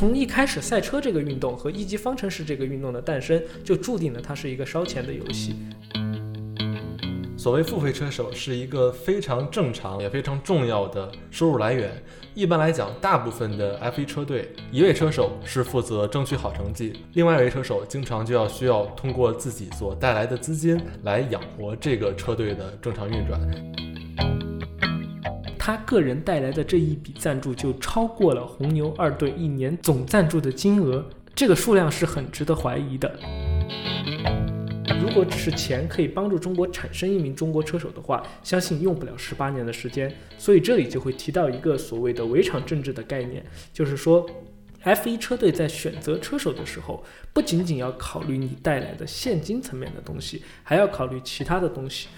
从一开始赛车这个运动和一级方程式这个运动的诞生，就注定了它是一个烧钱的游戏。所谓付费车手是一个非常正常也非常重要的收入来源。一般来讲，大部分的 F1 车队，一位车手是负责争取好成绩，另外一位车手经常就要需要通过自己所带来的资金来养活这个车队的正常运转。他个人带来的这一笔赞助就超过了红牛二队一年总赞助的金额，这个数量是很值得怀疑的。如果只是钱可以帮助中国产生一名中国车手的话，相信用不了十八年的时间。所以这里就会提到一个所谓的围场政治的概念，就是说，F1 车队在选择车手的时候，不仅仅要考虑你带来的现金层面的东西，还要考虑其他的东西。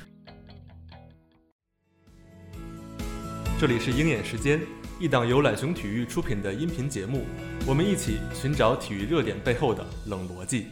这里是鹰眼时间，一档由懒熊体育出品的音频节目，我们一起寻找体育热点背后的冷逻辑。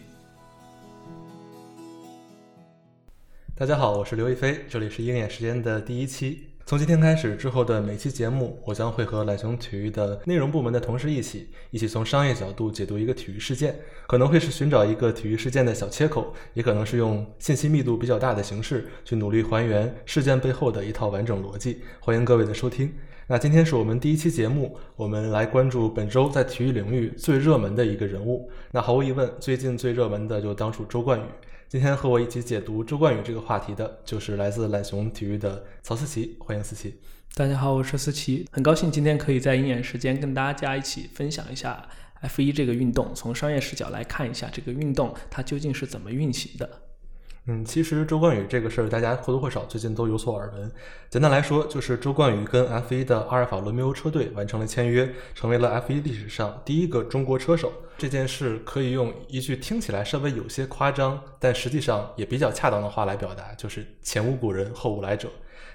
大家好，我是刘亦菲，这里是鹰眼时间的第一期。从今天开始之后的每期节目，我将会和懒熊体育的内容部门的同事一起，一起从商业角度解读一个体育事件，可能会是寻找一个体育事件的小切口，也可能是用信息密度比较大的形式去努力还原事件背后的一套完整逻辑。欢迎各位的收听。那今天是我们第一期节目，我们来关注本周在体育领域最热门的一个人物。那毫无疑问，最近最热门的就当属周冠宇。今天和我一起解读周冠宇这个话题的，就是来自懒熊体育的曹思琪，欢迎思琪。大家好，我是思琪，很高兴今天可以在鹰眼时间跟大家一起分享一下 F 一这个运动，从商业视角来看一下这个运动它究竟是怎么运行的。嗯，其实周冠宇这个事儿，大家或多或少最近都有所耳闻。简单来说，就是周冠宇跟 F1 的阿尔法罗密欧车队完成了签约，成为了 F1 历史上第一个中国车手。这件事可以用一句听起来稍微有些夸张，但实际上也比较恰当的话来表达，就是前无古人后无来者。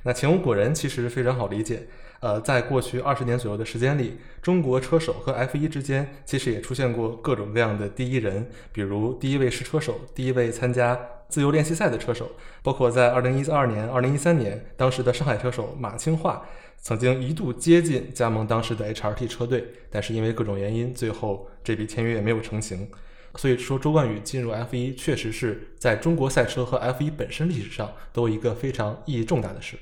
那前无古人其实非常好理解。呃，在过去二十年左右的时间里，中国车手和 F1 之间其实也出现过各种各样的第一人，比如第一位试车手，第一位参加自由练习赛的车手，包括在二零一二年、二零一三年，当时的上海车手马清化曾经一度接近加盟当时的 HRT 车队，但是因为各种原因，最后这笔签约也没有成型。所以说，周冠宇进入 F1 确实是在中国赛车和 F1 本身历史上都一个非常意义重大的事。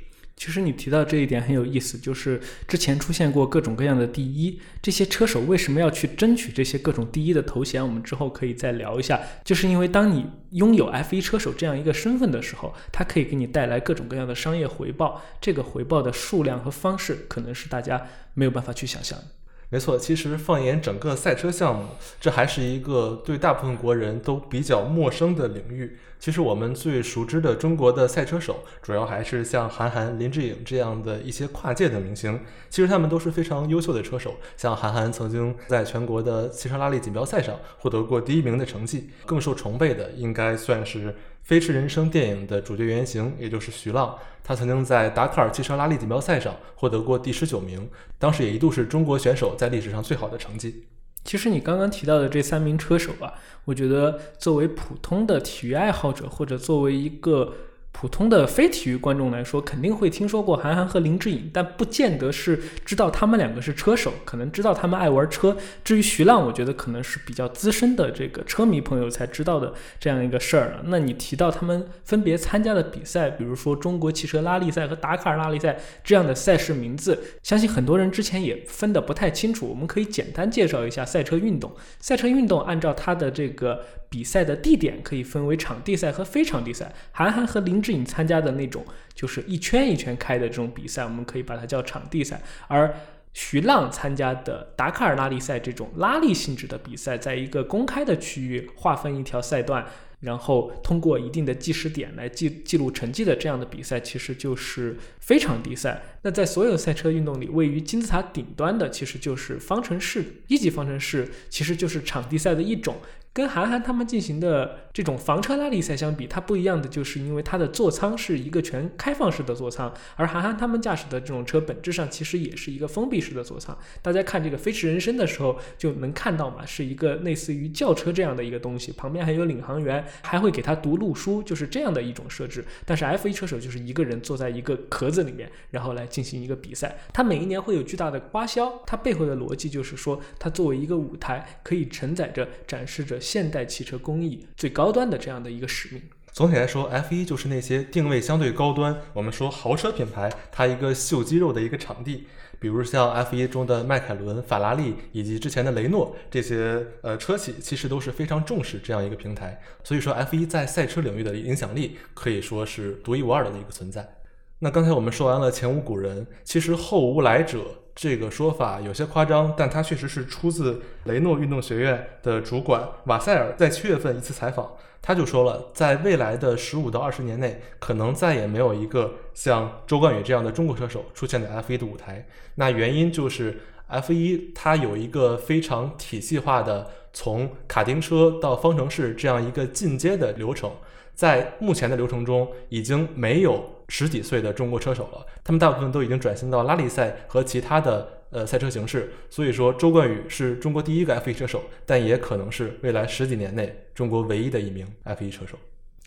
其实你提到这一点很有意思，就是之前出现过各种各样的第一，这些车手为什么要去争取这些各种第一的头衔？我们之后可以再聊一下。就是因为当你拥有 F1 车手这样一个身份的时候，它可以给你带来各种各样的商业回报，这个回报的数量和方式可能是大家没有办法去想象的。没错，其实放眼整个赛车项目，这还是一个对大部分国人都比较陌生的领域。其实我们最熟知的中国的赛车手，主要还是像韩寒、林志颖这样的一些跨界的明星。其实他们都是非常优秀的车手。像韩寒曾经在全国的汽车拉力锦标赛上获得过第一名的成绩。更受崇拜的，应该算是《飞驰人生》电影的主角原型，也就是徐浪。他曾经在达喀尔汽车拉力锦标赛上获得过第十九名，当时也一度是中国选手在历史上最好的成绩。其实你刚刚提到的这三名车手啊，我觉得作为普通的体育爱好者，或者作为一个。普通的非体育观众来说，肯定会听说过韩寒和林志颖，但不见得是知道他们两个是车手，可能知道他们爱玩车。至于徐浪，我觉得可能是比较资深的这个车迷朋友才知道的这样一个事儿了。那你提到他们分别参加的比赛，比如说中国汽车拉力赛和达喀尔拉力赛这样的赛事名字，相信很多人之前也分得不太清楚。我们可以简单介绍一下赛车运动。赛车运动按照它的这个。比赛的地点可以分为场地赛和非场地赛。韩寒和林是你参加的那种，就是一圈一圈开的这种比赛，我们可以把它叫场地赛。而徐浪参加的达喀尔拉力赛这种拉力性质的比赛，在一个公开的区域划分一条赛段。然后通过一定的计时点来记记录成绩的这样的比赛，其实就是非场地赛。那在所有赛车运动里，位于金字塔顶端的，其实就是方程式一级方程式，其实就是场地赛的一种。跟韩寒他们进行的这种房车拉力赛相比，它不一样的就是因为它的座舱是一个全开放式的座舱，而韩寒他们驾驶的这种车本质上其实也是一个封闭式的座舱。大家看这个《飞驰人生》的时候就能看到嘛，是一个类似于轿车这样的一个东西，旁边还有领航员，还会给他读路书，就是这样的一种设置。但是 F1 车手就是一个人坐在一个壳子里面，然后来进行一个比赛。它每一年会有巨大的花销，它背后的逻辑就是说，它作为一个舞台，可以承载着展示着。现代汽车工艺最高端的这样的一个使命。总体来说，F1 就是那些定位相对高端，我们说豪车品牌，它一个秀肌肉的一个场地。比如像 F1 中的迈凯伦、法拉利以及之前的雷诺这些呃车企，其实都是非常重视这样一个平台。所以说，F1 在赛车领域的影响力可以说是独一无二的一个存在。那刚才我们说完了前无古人，其实后无来者。这个说法有些夸张，但它确实是出自雷诺运动学院的主管瓦塞尔在七月份一次采访，他就说了，在未来的十五到二十年内，可能再也没有一个像周冠宇这样的中国车手出现在 F1 的舞台。那原因就是 F1 它有一个非常体系化的从卡丁车到方程式这样一个进阶的流程，在目前的流程中已经没有。十几岁的中国车手了，他们大部分都已经转型到拉力赛和其他的呃赛车形式。所以说，周冠宇是中国第一个 F1 车手，但也可能是未来十几年内中国唯一的一名 F1 车手。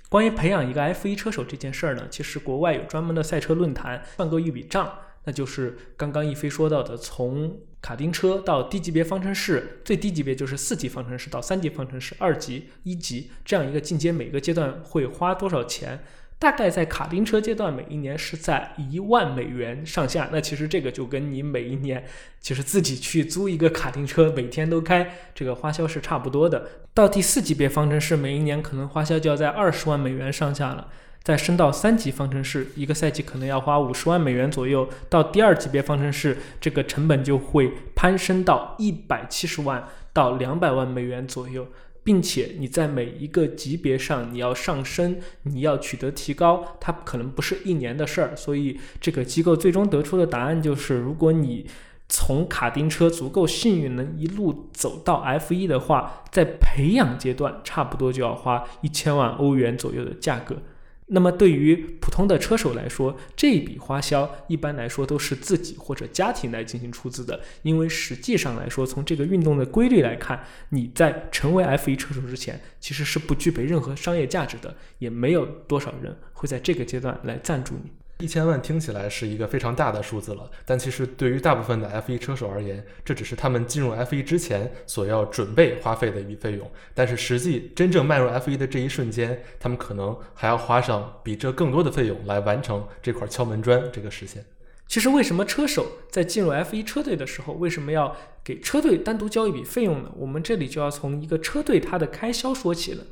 关于培养一个 F1 车手这件事儿呢，其实国外有专门的赛车论坛，算过一笔账，那就是刚刚一飞说到的，从卡丁车到低级别方程式，最低级别就是四级方程式到三级方程式，二级、一级这样一个进阶，每个阶段会花多少钱？大概在卡丁车阶段，每一年是在一万美元上下。那其实这个就跟你每一年其实自己去租一个卡丁车，每天都开，这个花销是差不多的。到第四级别方程式，每一年可能花销就要在二十万美元上下了。再升到三级方程式，一个赛季可能要花五十万美元左右。到第二级别方程式，这个成本就会攀升到一百七十万到两百万美元左右。并且你在每一个级别上你要上升，你要取得提高，它可能不是一年的事儿。所以这个机构最终得出的答案就是，如果你从卡丁车足够幸运能一路走到 F 一的话，在培养阶段差不多就要花一千万欧元左右的价格。那么对于普通的车手来说，这笔花销一般来说都是自己或者家庭来进行出资的，因为实际上来说，从这个运动的规律来看，你在成为 F1 车手之前，其实是不具备任何商业价值的，也没有多少人会在这个阶段来赞助你。一千万听起来是一个非常大的数字了，但其实对于大部分的 F1 车手而言，这只是他们进入 F1 之前所要准备花费的一笔费用。但是实际真正迈入 F1 的这一瞬间，他们可能还要花上比这更多的费用来完成这块敲门砖这个实现。其实为什么车手在进入 F1 车队的时候，为什么要给车队单独交一笔费用呢？我们这里就要从一个车队它的开销说起了。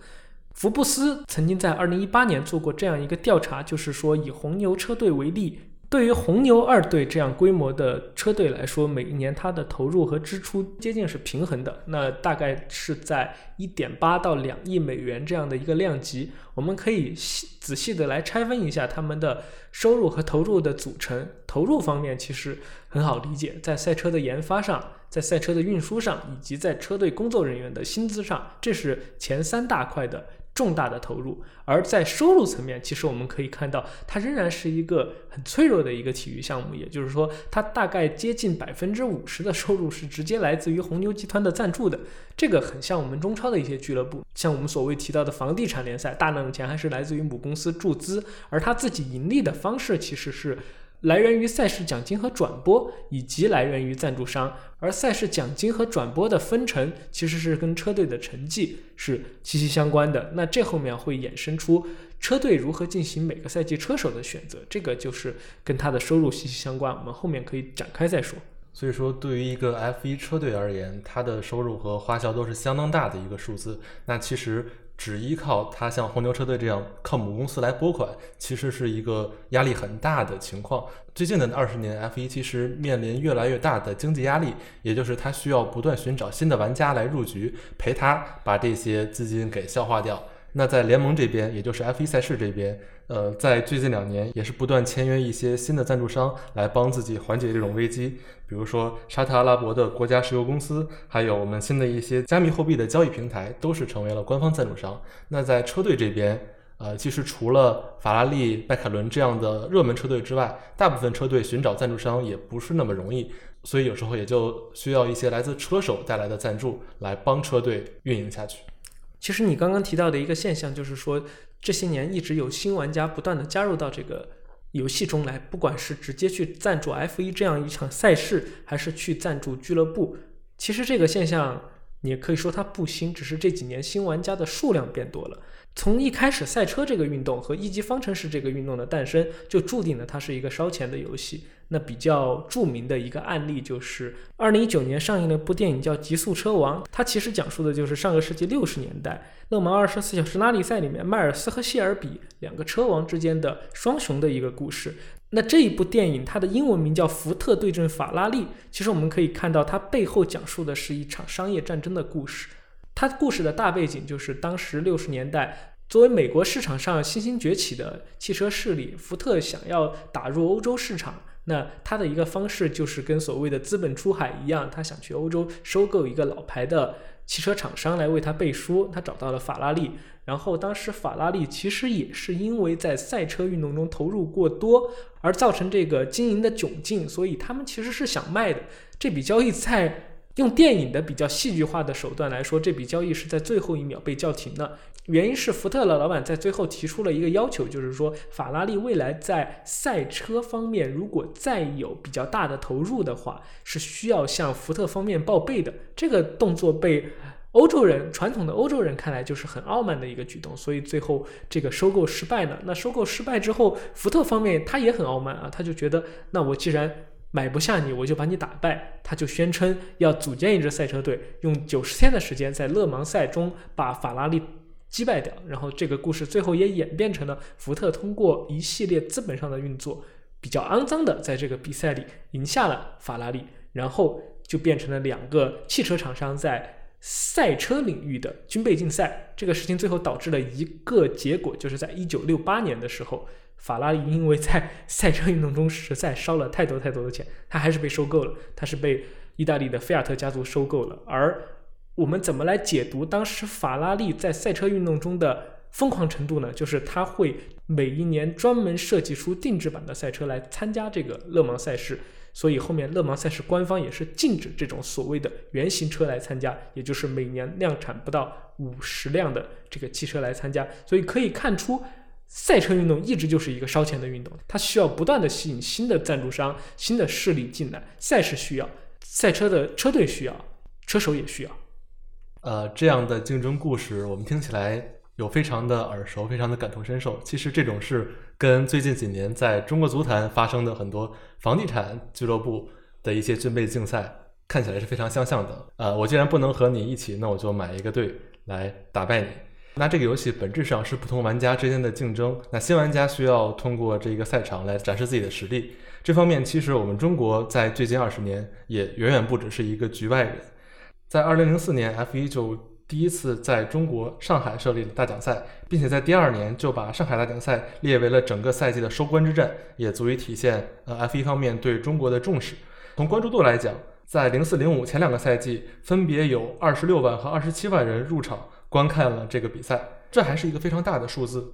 福布斯曾经在二零一八年做过这样一个调查，就是说以红牛车队为例，对于红牛二队这样规模的车队来说，每一年它的投入和支出接近是平衡的，那大概是在一点八到两亿美元这样的一个量级。我们可以细仔细的来拆分一下他们的收入和投入的组成。投入方面其实很好理解，在赛车的研发上，在赛车的运输上，以及在车队工作人员的薪资上，这是前三大块的。重大的投入，而在收入层面，其实我们可以看到，它仍然是一个很脆弱的一个体育项目。也就是说，它大概接近百分之五十的收入是直接来自于红牛集团的赞助的。这个很像我们中超的一些俱乐部，像我们所谓提到的房地产联赛，大量的钱还是来自于母公司注资，而它自己盈利的方式其实是。来源于赛事奖金和转播，以及来源于赞助商。而赛事奖金和转播的分成，其实是跟车队的成绩是息息相关的。那这后面会衍生出车队如何进行每个赛季车手的选择，这个就是跟他的收入息息相关。我们后面可以展开再说。所以说，对于一个 F1 车队而言，它的收入和花销都是相当大的一个数字。那其实。只依靠他像红牛车队这样靠母公司来拨款，其实是一个压力很大的情况。最近的二十年，F1 其实面临越来越大的经济压力，也就是他需要不断寻找新的玩家来入局，陪他把这些资金给消化掉。那在联盟这边，也就是 F1 赛事这边，呃，在最近两年也是不断签约一些新的赞助商来帮自己缓解这种危机，比如说沙特阿拉伯的国家石油公司，还有我们新的一些加密货币的交易平台，都是成为了官方赞助商。那在车队这边，呃，其实除了法拉利、迈凯伦这样的热门车队之外，大部分车队寻找赞助商也不是那么容易，所以有时候也就需要一些来自车手带来的赞助来帮车队运营下去。其实你刚刚提到的一个现象，就是说这些年一直有新玩家不断的加入到这个游戏中来，不管是直接去赞助 F 一这样一场赛事，还是去赞助俱乐部。其实这个现象你也可以说它不新，只是这几年新玩家的数量变多了。从一开始，赛车这个运动和一级方程式这个运动的诞生，就注定了它是一个烧钱的游戏。那比较著名的一个案例就是二零一九年上映的一部电影叫《极速车王》，它其实讲述的就是上个世纪六十年代勒芒二十四小时拉力赛里面迈尔斯和谢尔比两个车王之间的双雄的一个故事。那这一部电影它的英文名叫《福特对阵法拉利》，其实我们可以看到它背后讲述的是一场商业战争的故事。它故事的大背景就是当时六十年代，作为美国市场上新兴崛起的汽车势力，福特想要打入欧洲市场。那他的一个方式就是跟所谓的资本出海一样，他想去欧洲收购一个老牌的汽车厂商来为他背书。他找到了法拉利，然后当时法拉利其实也是因为在赛车运动中投入过多，而造成这个经营的窘境，所以他们其实是想卖的。这笔交易在用电影的比较戏剧化的手段来说，这笔交易是在最后一秒被叫停的。原因是福特的老板在最后提出了一个要求，就是说法拉利未来在赛车方面如果再有比较大的投入的话，是需要向福特方面报备的。这个动作被欧洲人传统的欧洲人看来就是很傲慢的一个举动，所以最后这个收购失败了。那收购失败之后，福特方面他也很傲慢啊，他就觉得那我既然买不下你，我就把你打败。他就宣称要组建一支赛车队，用九十天的时间在勒芒赛中把法拉利。击败掉，然后这个故事最后也演变成了福特通过一系列资本上的运作，比较肮脏的在这个比赛里赢下了法拉利，然后就变成了两个汽车厂商在赛车领域的军备竞赛。这个事情最后导致了一个结果，就是在一九六八年的时候，法拉利因为在 赛车运动中实在烧了太多太多的钱，它还是被收购了，它是被意大利的菲亚特家族收购了，而。我们怎么来解读当时法拉利在赛车运动中的疯狂程度呢？就是它会每一年专门设计出定制版的赛车来参加这个勒芒赛事，所以后面勒芒赛事官方也是禁止这种所谓的原型车来参加，也就是每年量产不到五十辆的这个汽车来参加。所以可以看出，赛车运动一直就是一个烧钱的运动，它需要不断的吸引新的赞助商、新的势力进来，赛事需要，赛车的车队需要，车手也需要。呃，这样的竞争故事，我们听起来有非常的耳熟，非常的感同身受。其实这种事跟最近几年在中国足坛发生的很多房地产俱乐部的一些军备竞赛，看起来是非常相像的。呃，我既然不能和你一起，那我就买一个队来打败你。那这个游戏本质上是不同玩家之间的竞争。那新玩家需要通过这个赛场来展示自己的实力。这方面，其实我们中国在最近二十年也远远不只是一个局外人。在二零零四年，F1 就第一次在中国上海设立了大奖赛，并且在第二年就把上海大奖赛列为了整个赛季的收官之战，也足以体现呃 F1 方面对中国的重视。从关注度来讲，在零四零五前两个赛季，分别有二十六万和二十七万人入场观看了这个比赛，这还是一个非常大的数字。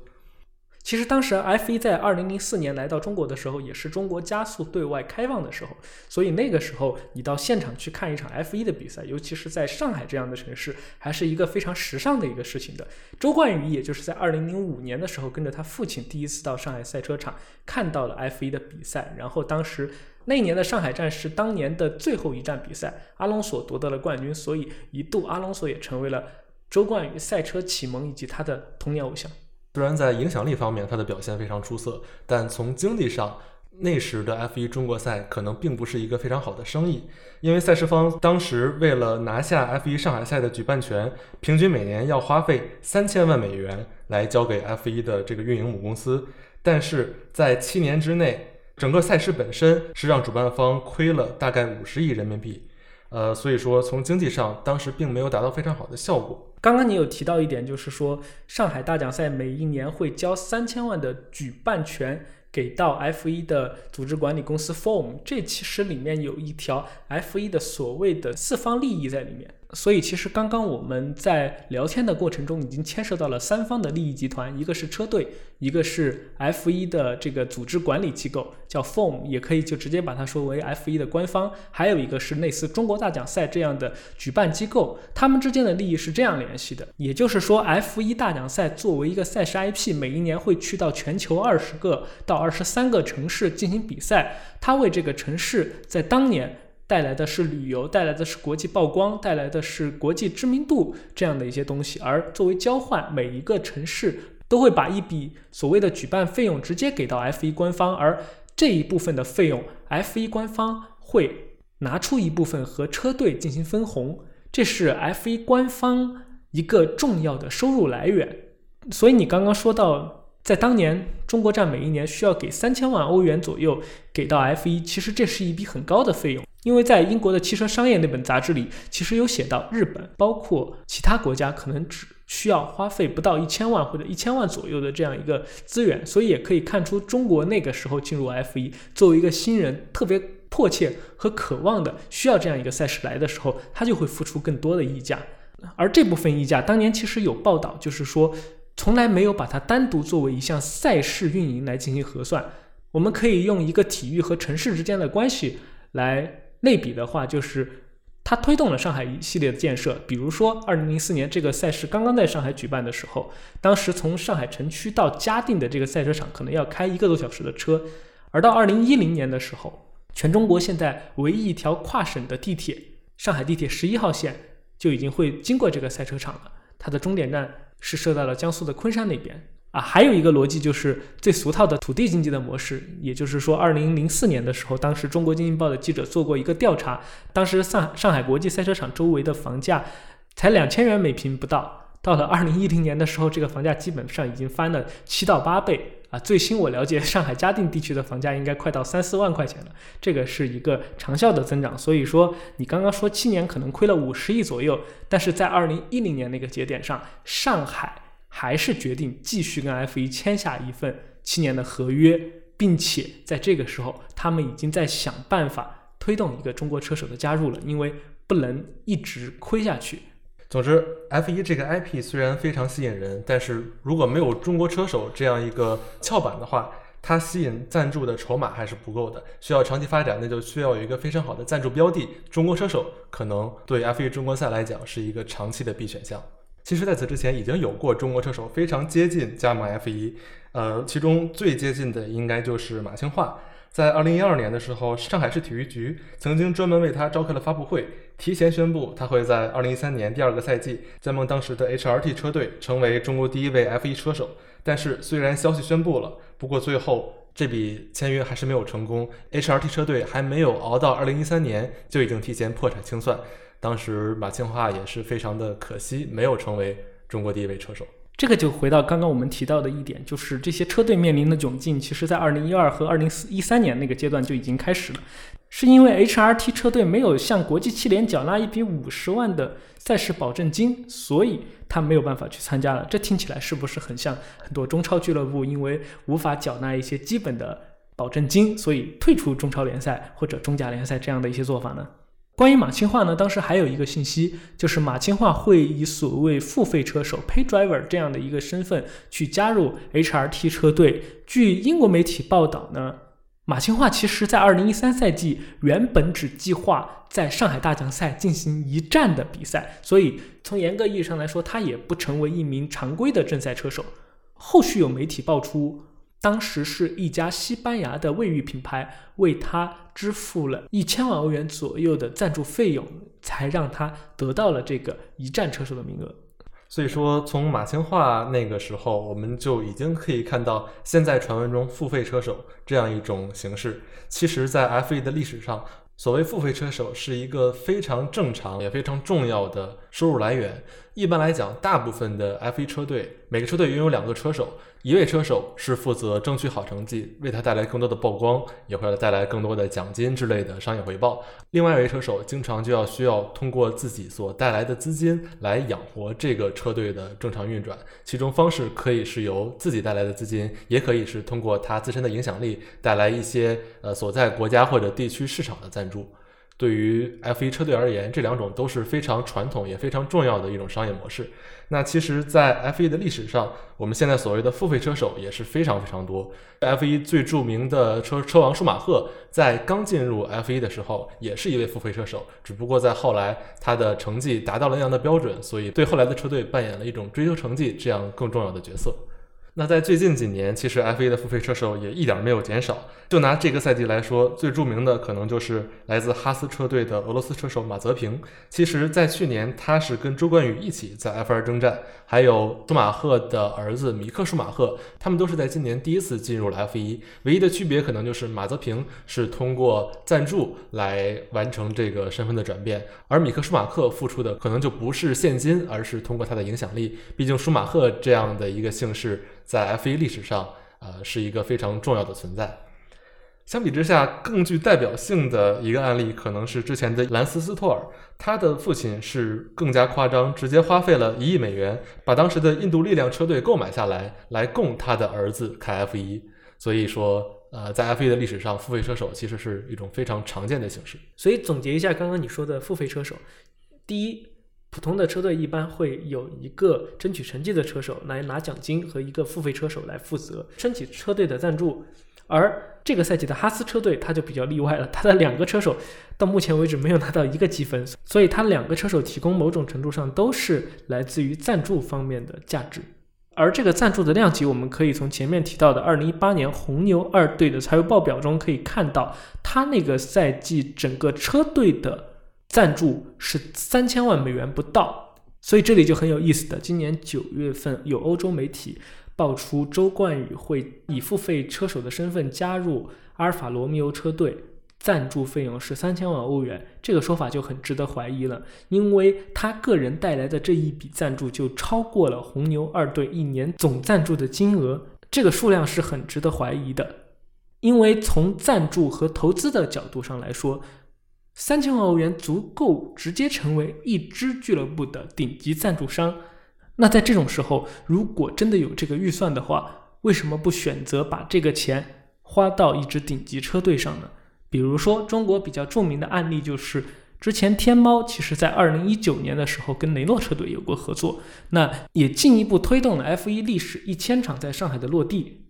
其实当时 F1 在二零零四年来到中国的时候，也是中国加速对外开放的时候，所以那个时候你到现场去看一场 F1 的比赛，尤其是在上海这样的城市，还是一个非常时尚的一个事情的。周冠宇也就是在二零零五年的时候，跟着他父亲第一次到上海赛车场看到了 F1 的比赛，然后当时那一年的上海站是当年的最后一站比赛，阿隆索夺得了冠军，所以一度阿隆索也成为了周冠宇赛车启蒙以及他的童年偶像。虽然在影响力方面他的表现非常出色，但从经济上，那时的 F1 中国赛可能并不是一个非常好的生意，因为赛事方当时为了拿下 F1 上海赛的举办权，平均每年要花费三千万美元来交给 F1 的这个运营母公司，但是在七年之内，整个赛事本身是让主办方亏了大概五十亿人民币，呃，所以说从经济上当时并没有达到非常好的效果。刚刚你有提到一点，就是说上海大奖赛每一年会交三千万的举办权给到 F 一的组织管理公司 Form，这其实里面有一条 F 一的所谓的四方利益在里面。所以其实刚刚我们在聊天的过程中，已经牵涉到了三方的利益集团，一个是车队，一个是 F 一的这个组织管理机构叫 Form，也可以就直接把它说为 F 一的官方，还有一个是类似中国大奖赛这样的举办机构，他们之间的利益是这样联系的，也就是说 F 一大奖赛作为一个赛事 IP，每一年会去到全球二十个到二十三个城市进行比赛，它为这个城市在当年。带来的是旅游，带来的是国际曝光，带来的是国际知名度这样的一些东西。而作为交换，每一个城市都会把一笔所谓的举办费用直接给到 F1 官方，而这一部分的费用，F1 官方会拿出一部分和车队进行分红，这是 F1 官方一个重要的收入来源。所以你刚刚说到。在当年，中国站每一年需要给三千万欧元左右给到 F1，其实这是一笔很高的费用。因为在英国的汽车商业那本杂志里，其实有写到日本，包括其他国家可能只需要花费不到一千万或者一千万左右的这样一个资源，所以也可以看出中国那个时候进入 F1 作为一个新人，特别迫切和渴望的需要这样一个赛事来的时候，他就会付出更多的溢价。而这部分溢价，当年其实有报道，就是说。从来没有把它单独作为一项赛事运营来进行核算。我们可以用一个体育和城市之间的关系来类比的话，就是它推动了上海一系列的建设。比如说，二零零四年这个赛事刚刚在上海举办的时候，当时从上海城区到嘉定的这个赛车场可能要开一个多小时的车，而到二零一零年的时候，全中国现在唯一一条跨省的地铁——上海地铁十一号线就已经会经过这个赛车场了，它的终点站。是设在了江苏的昆山那边啊，还有一个逻辑就是最俗套的土地经济的模式，也就是说，二零零四年的时候，当时中国经济报的记者做过一个调查，当时上上海国际赛车场周围的房价才两千元每平不到，到了二零一零年的时候，这个房价基本上已经翻了七到八倍。啊，最新我了解，上海嘉定地区的房价应该快到三四万块钱了，这个是一个长效的增长。所以说，你刚刚说七年可能亏了五十亿左右，但是在二零一零年那个节点上，上海还是决定继续跟 F 一签下一份七年的合约，并且在这个时候，他们已经在想办法推动一个中国车手的加入了，因为不能一直亏下去。总之，F1 这个 IP 虽然非常吸引人，但是如果没有中国车手这样一个翘板的话，它吸引赞助的筹码还是不够的。需要长期发展，那就需要有一个非常好的赞助标的。中国车手可能对 F1 中国赛来讲是一个长期的必选项。其实，在此之前已经有过中国车手非常接近加盟 F1，呃，其中最接近的应该就是马青化。在二零一二年的时候，上海市体育局曾经专门为他召开了发布会，提前宣布他会在二零一三年第二个赛季加盟当时的 HRT 车队，成为中国第一位 F1 车手。但是，虽然消息宣布了，不过最后这笔签约还是没有成功。HRT 车队还没有熬到二零一三年，就已经提前破产清算。当时马庆化也是非常的可惜，没有成为中国第一位车手。这个就回到刚刚我们提到的一点，就是这些车队面临的窘境，其实在二零一二和二零一三年那个阶段就已经开始了，是因为 HRT 车队没有向国际汽联缴纳一笔五十万的赛事保证金，所以他没有办法去参加了。这听起来是不是很像很多中超俱乐部因为无法缴纳一些基本的保证金，所以退出中超联赛或者中甲联赛这样的一些做法呢？关于马青化呢，当时还有一个信息，就是马青化会以所谓付费车手 （pay driver） 这样的一个身份去加入 HRT 车队。据英国媒体报道呢，马青化其实在2013赛季原本只计划在上海大奖赛进行一站的比赛，所以从严格意义上来说，他也不成为一名常规的正赛车手。后续有媒体爆出。当时是一家西班牙的卫浴品牌为他支付了一千万欧元左右的赞助费用，才让他得到了这个一站车手的名额。所以说，从马青化那个时候，我们就已经可以看到，现在传闻中付费车手这样一种形式，其实在 F1 的历史上，所谓付费车手是一个非常正常也非常重要的收入来源。一般来讲，大部分的 F1 车队。每个车队拥有两个车手，一位车手是负责争取好成绩，为他带来更多的曝光，也会带来更多的奖金之类的商业回报。另外一位车手经常就要需要通过自己所带来的资金来养活这个车队的正常运转，其中方式可以是由自己带来的资金，也可以是通过他自身的影响力带来一些呃所在国家或者地区市场的赞助。对于 F1 车队而言，这两种都是非常传统也非常重要的一种商业模式。那其实，在 F1 的历史上，我们现在所谓的付费车手也是非常非常多。F1 最著名的车车王舒马赫，在刚进入 F1 的时候，也是一位付费车手，只不过在后来他的成绩达到了那样的标准，所以对后来的车队扮演了一种追求成绩这样更重要的角色。那在最近几年，其实 F1 的付费车手也一点没有减少。就拿这个赛季来说，最著名的可能就是来自哈斯车队的俄罗斯车手马泽平。其实，在去年他是跟周冠宇一起在 F2 征战，还有舒马赫的儿子米克舒马赫，他们都是在今年第一次进入了 F1。唯一的区别可能就是马泽平是通过赞助来完成这个身份的转变，而米克舒马赫付出的可能就不是现金，而是通过他的影响力。毕竟舒马赫这样的一个姓氏。在 F1 历史上，呃，是一个非常重要的存在。相比之下，更具代表性的一个案例，可能是之前的兰斯斯托尔。他的父亲是更加夸张，直接花费了一亿美元，把当时的印度力量车队购买下来，来供他的儿子开 F1。所以说，呃，在 F1 的历史上，付费车手其实是一种非常常见的形式。所以总结一下刚刚你说的付费车手，第一。普通的车队一般会有一个争取成绩的车手来拿奖金，和一个付费车手来负责申请车队的赞助。而这个赛季的哈斯车队他就比较例外了，他的两个车手到目前为止没有拿到一个积分，所以他两个车手提供某种程度上都是来自于赞助方面的价值。而这个赞助的量级，我们可以从前面提到的2018年红牛二队的财务报表中可以看到，他那个赛季整个车队的。赞助是三千万美元不到，所以这里就很有意思的。今年九月份，有欧洲媒体爆出周冠宇会以付费车手的身份加入阿尔法罗密欧车队，赞助费用是三千万欧元。这个说法就很值得怀疑了，因为他个人带来的这一笔赞助就超过了红牛二队一年总赞助的金额，这个数量是很值得怀疑的。因为从赞助和投资的角度上来说。三千万欧元足够直接成为一支俱乐部的顶级赞助商。那在这种时候，如果真的有这个预算的话，为什么不选择把这个钱花到一支顶级车队上呢？比如说，中国比较著名的案例就是，之前天猫其实在二零一九年的时候跟雷诺车队有过合作，那也进一步推动了 F 一历史一千场在上海的落地。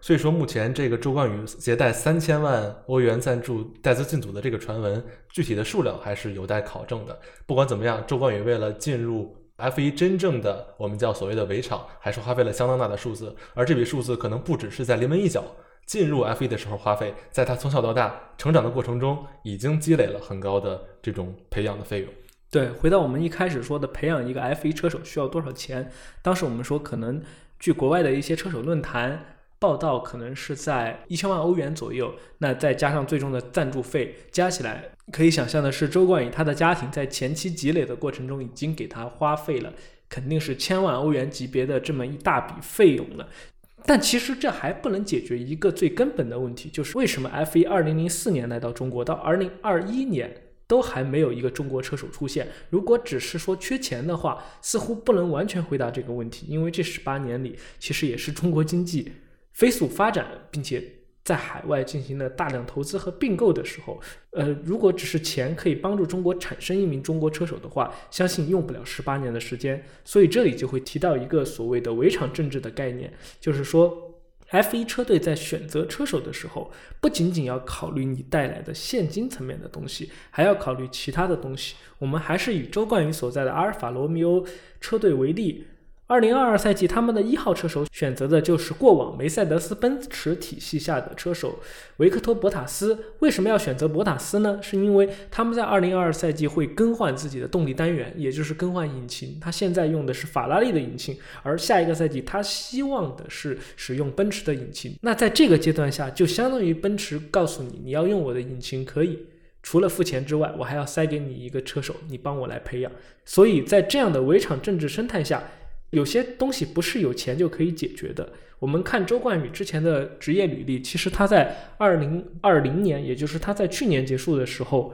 所以说，目前这个周冠宇携带三千万欧元赞助带资进组的这个传闻，具体的数量还是有待考证的。不管怎么样，周冠宇为了进入 F 一真正的我们叫所谓的围场，还是花费了相当大的数字。而这笔数字可能不只是在临门一脚进入 F 一的时候花费，在他从小到大成长的过程中，已经积累了很高的这种培养的费用。对，回到我们一开始说的，培养一个 F 一车手需要多少钱？当时我们说，可能据国外的一些车手论坛。报道可能是在一千万欧元左右，那再加上最终的赞助费，加起来可以想象的是，周冠宇他的家庭在前期积累的过程中，已经给他花费了肯定是千万欧元级别的这么一大笔费用了。但其实这还不能解决一个最根本的问题，就是为什么 F1 二零零四年来到中国，到二零二一年都还没有一个中国车手出现？如果只是说缺钱的话，似乎不能完全回答这个问题，因为这十八年里，其实也是中国经济。飞速发展，并且在海外进行了大量投资和并购的时候，呃，如果只是钱可以帮助中国产生一名中国车手的话，相信用不了十八年的时间。所以这里就会提到一个所谓的围场政治的概念，就是说，F1 车队在选择车手的时候，不仅仅要考虑你带来的现金层面的东西，还要考虑其他的东西。我们还是以周冠宇所在的阿尔法罗密欧车队为例。二零二二赛季，他们的一号车手选择的就是过往梅赛德斯奔驰体系下的车手维克托·博塔斯。为什么要选择博塔斯呢？是因为他们在二零二二赛季会更换自己的动力单元，也就是更换引擎。他现在用的是法拉利的引擎，而下一个赛季他希望的是使用奔驰的引擎。那在这个阶段下，就相当于奔驰告诉你，你要用我的引擎可以，除了付钱之外，我还要塞给你一个车手，你帮我来培养。所以在这样的围场政治生态下。有些东西不是有钱就可以解决的。我们看周冠宇之前的职业履历，其实他在二零二零年，也就是他在去年结束的时候。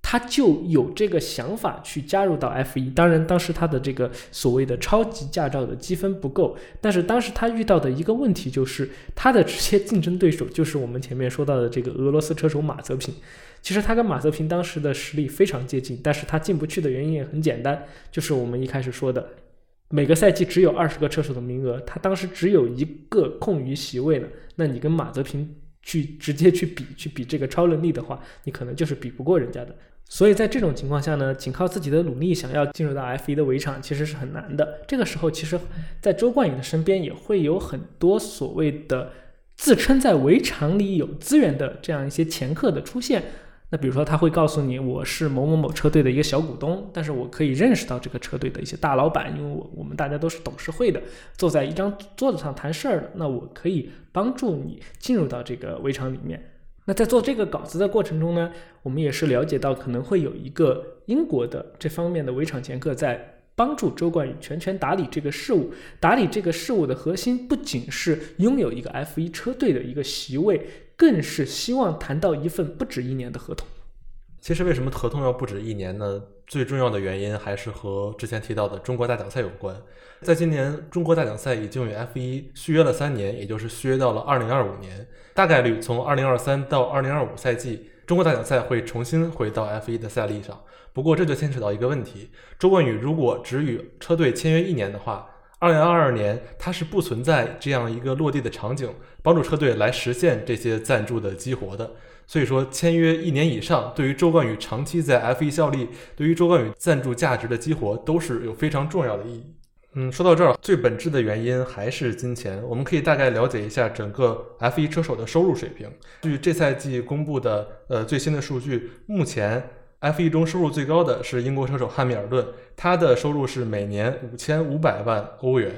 他就有这个想法去加入到 F 一，当然当时他的这个所谓的超级驾照的积分不够，但是当时他遇到的一个问题就是他的直接竞争对手就是我们前面说到的这个俄罗斯车手马泽平。其实他跟马泽平当时的实力非常接近，但是他进不去的原因也很简单，就是我们一开始说的，每个赛季只有二十个车手的名额，他当时只有一个空余席位呢，那你跟马泽平去直接去比去比这个超能力的话，你可能就是比不过人家的。所以在这种情况下呢，仅靠自己的努力想要进入到 F1 的围场，其实是很难的。这个时候，其实，在周冠宇的身边也会有很多所谓的自称在围场里有资源的这样一些掮客的出现。那比如说，他会告诉你，我是某某某车队的一个小股东，但是我可以认识到这个车队的一些大老板，因为我我们大家都是董事会的，坐在一张桌子上谈事儿的。那我可以帮助你进入到这个围场里面。那在做这个稿子的过程中呢，我们也是了解到可能会有一个英国的这方面的围场掮客在帮助周冠宇全权打理这个事务。打理这个事务的核心不仅是拥有一个 F1 车队的一个席位，更是希望谈到一份不止一年的合同。其实为什么合同要不止一年呢？最重要的原因还是和之前提到的中国大奖赛有关。在今年，中国大奖赛已经与 F1 续约了三年，也就是续约到了2025年。大概率从2023到2025赛季，中国大奖赛会重新回到 F1 的赛历上。不过这就牵扯到一个问题：周冠宇如果只与车队签约一年的话，2022年它是不存在这样一个落地的场景，帮助车队来实现这些赞助的激活的。所以说，签约一年以上，对于周冠宇长期在 F1 效力，对于周冠宇赞助价值的激活，都是有非常重要的意义。嗯，说到这儿，最本质的原因还是金钱。我们可以大概了解一下整个 F1 车手的收入水平。据这赛季公布的呃最新的数据，目前 F1 中收入最高的是英国车手汉密尔顿，他的收入是每年五千五百万欧元。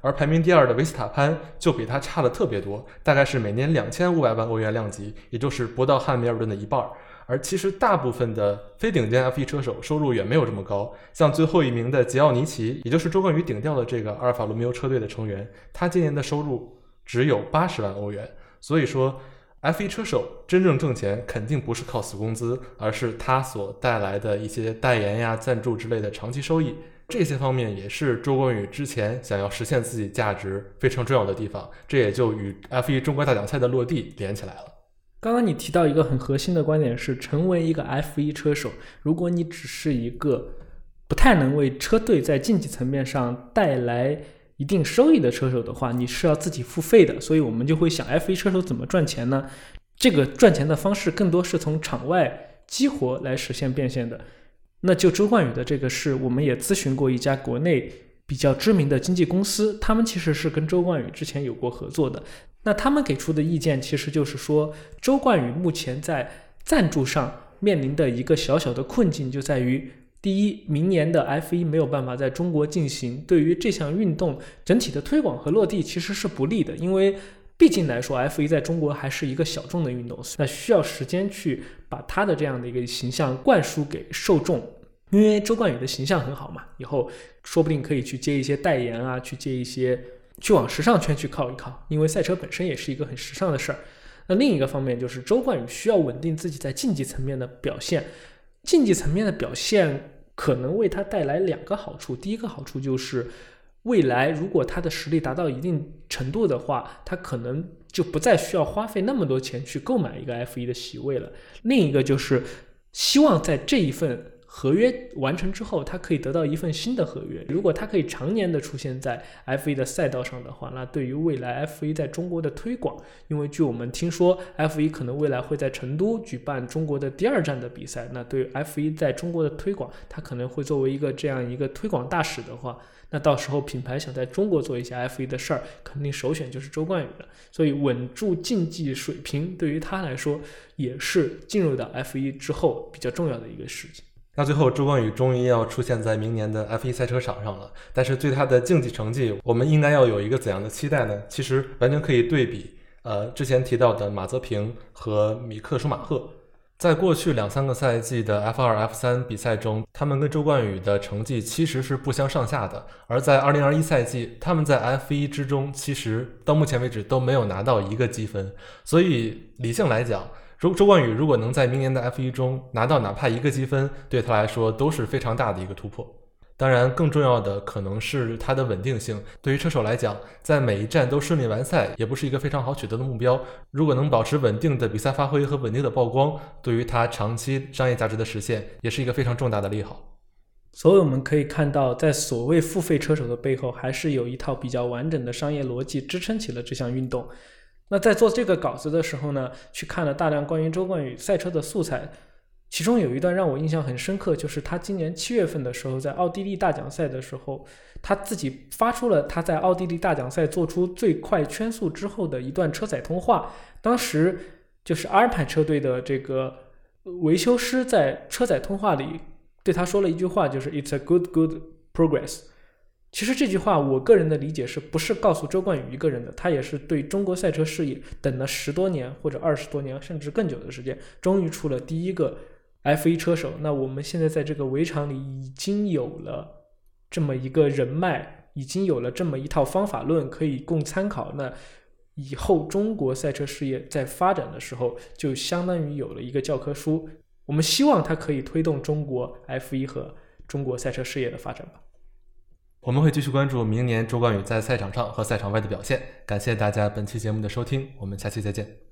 而排名第二的维斯塔潘就比他差了特别多，大概是每年两千五百万欧元量级，也就是不到汉密尔顿的一半。而其实大部分的非顶尖 F1 车手收入远没有这么高，像最后一名的吉奥尼奇，也就是周冠宇顶掉的这个阿尔法罗密欧车队的成员，他今年的收入只有八十万欧元。所以说，F1 车手真正挣钱肯定不是靠死工资，而是他所带来的一些代言呀、赞助之类的长期收益。这些方面也是周冠宇之前想要实现自己价值非常重要的地方，这也就与 F1 中国大奖赛的落地连起来了。刚刚你提到一个很核心的观点是，成为一个 F1 车手，如果你只是一个不太能为车队在竞技层面上带来一定收益的车手的话，你是要自己付费的。所以我们就会想，F1 车手怎么赚钱呢？这个赚钱的方式更多是从场外激活来实现变现的。那就周冠宇的这个事，我们也咨询过一家国内比较知名的经纪公司，他们其实是跟周冠宇之前有过合作的。那他们给出的意见其实就是说，周冠宇目前在赞助上面临的一个小小的困境就在于，第一，明年的 F 一没有办法在中国进行，对于这项运动整体的推广和落地其实是不利的，因为毕竟来说，F 一在中国还是一个小众的运动，那需要时间去把它的这样的一个形象灌输给受众。因为周冠宇的形象很好嘛，以后说不定可以去接一些代言啊，去接一些，去往时尚圈去靠一靠。因为赛车本身也是一个很时尚的事儿。那另一个方面就是周冠宇需要稳定自己在竞技层面的表现，竞技层面的表现可能为他带来两个好处。第一个好处就是未来如果他的实力达到一定程度的话，他可能就不再需要花费那么多钱去购买一个 F 一的席位了。另一个就是希望在这一份。合约完成之后，他可以得到一份新的合约。如果他可以常年的出现在 F1 的赛道上的话，那对于未来 F1 在中国的推广，因为据我们听说，F1 可能未来会在成都举办中国的第二站的比赛。那对于 F1 在中国的推广，他可能会作为一个这样一个推广大使的话，那到时候品牌想在中国做一些 F1 的事儿，肯定首选就是周冠宇了。所以稳住竞技水平，对于他来说也是进入到 F1 之后比较重要的一个事情。那最后，周冠宇终于要出现在明年的 F1 赛车场上了。但是对他的竞技成绩，我们应该要有一个怎样的期待呢？其实完全可以对比，呃，之前提到的马泽平和米克舒马赫。在过去两三个赛季的 F 二、F 三比赛中，他们跟周冠宇的成绩其实是不相上下的。而在二零二一赛季，他们在 F 一之中，其实到目前为止都没有拿到一个积分。所以理性来讲，周周冠宇如果能在明年的 F 一中拿到哪怕一个积分，对他来说都是非常大的一个突破。当然，更重要的可能是它的稳定性。对于车手来讲，在每一站都顺利完赛，也不是一个非常好取得的目标。如果能保持稳定的比赛发挥和稳定的曝光，对于他长期商业价值的实现，也是一个非常重大的利好。所以我们可以看到，在所谓付费车手的背后，还是有一套比较完整的商业逻辑支撑起了这项运动。那在做这个稿子的时候呢，去看了大量关于周冠宇赛车的素材。其中有一段让我印象很深刻，就是他今年七月份的时候，在奥地利大奖赛的时候，他自己发出了他在奥地利大奖赛做出最快圈速之后的一段车载通话。当时就是阿尔派车队的这个维修师在车载通话里对他说了一句话，就是 "It's a good good progress"。其实这句话，我个人的理解是不是告诉周冠宇一个人的？他也是对中国赛车事业等了十多年或者二十多年，甚至更久的时间，终于出了第一个。F1 车手，那我们现在在这个围场里已经有了这么一个人脉，已经有了这么一套方法论可以供参考。那以后中国赛车事业在发展的时候，就相当于有了一个教科书。我们希望它可以推动中国 F1 和中国赛车事业的发展吧。我们会继续关注明年周冠宇在赛场上和赛场外的表现。感谢大家本期节目的收听，我们下期再见。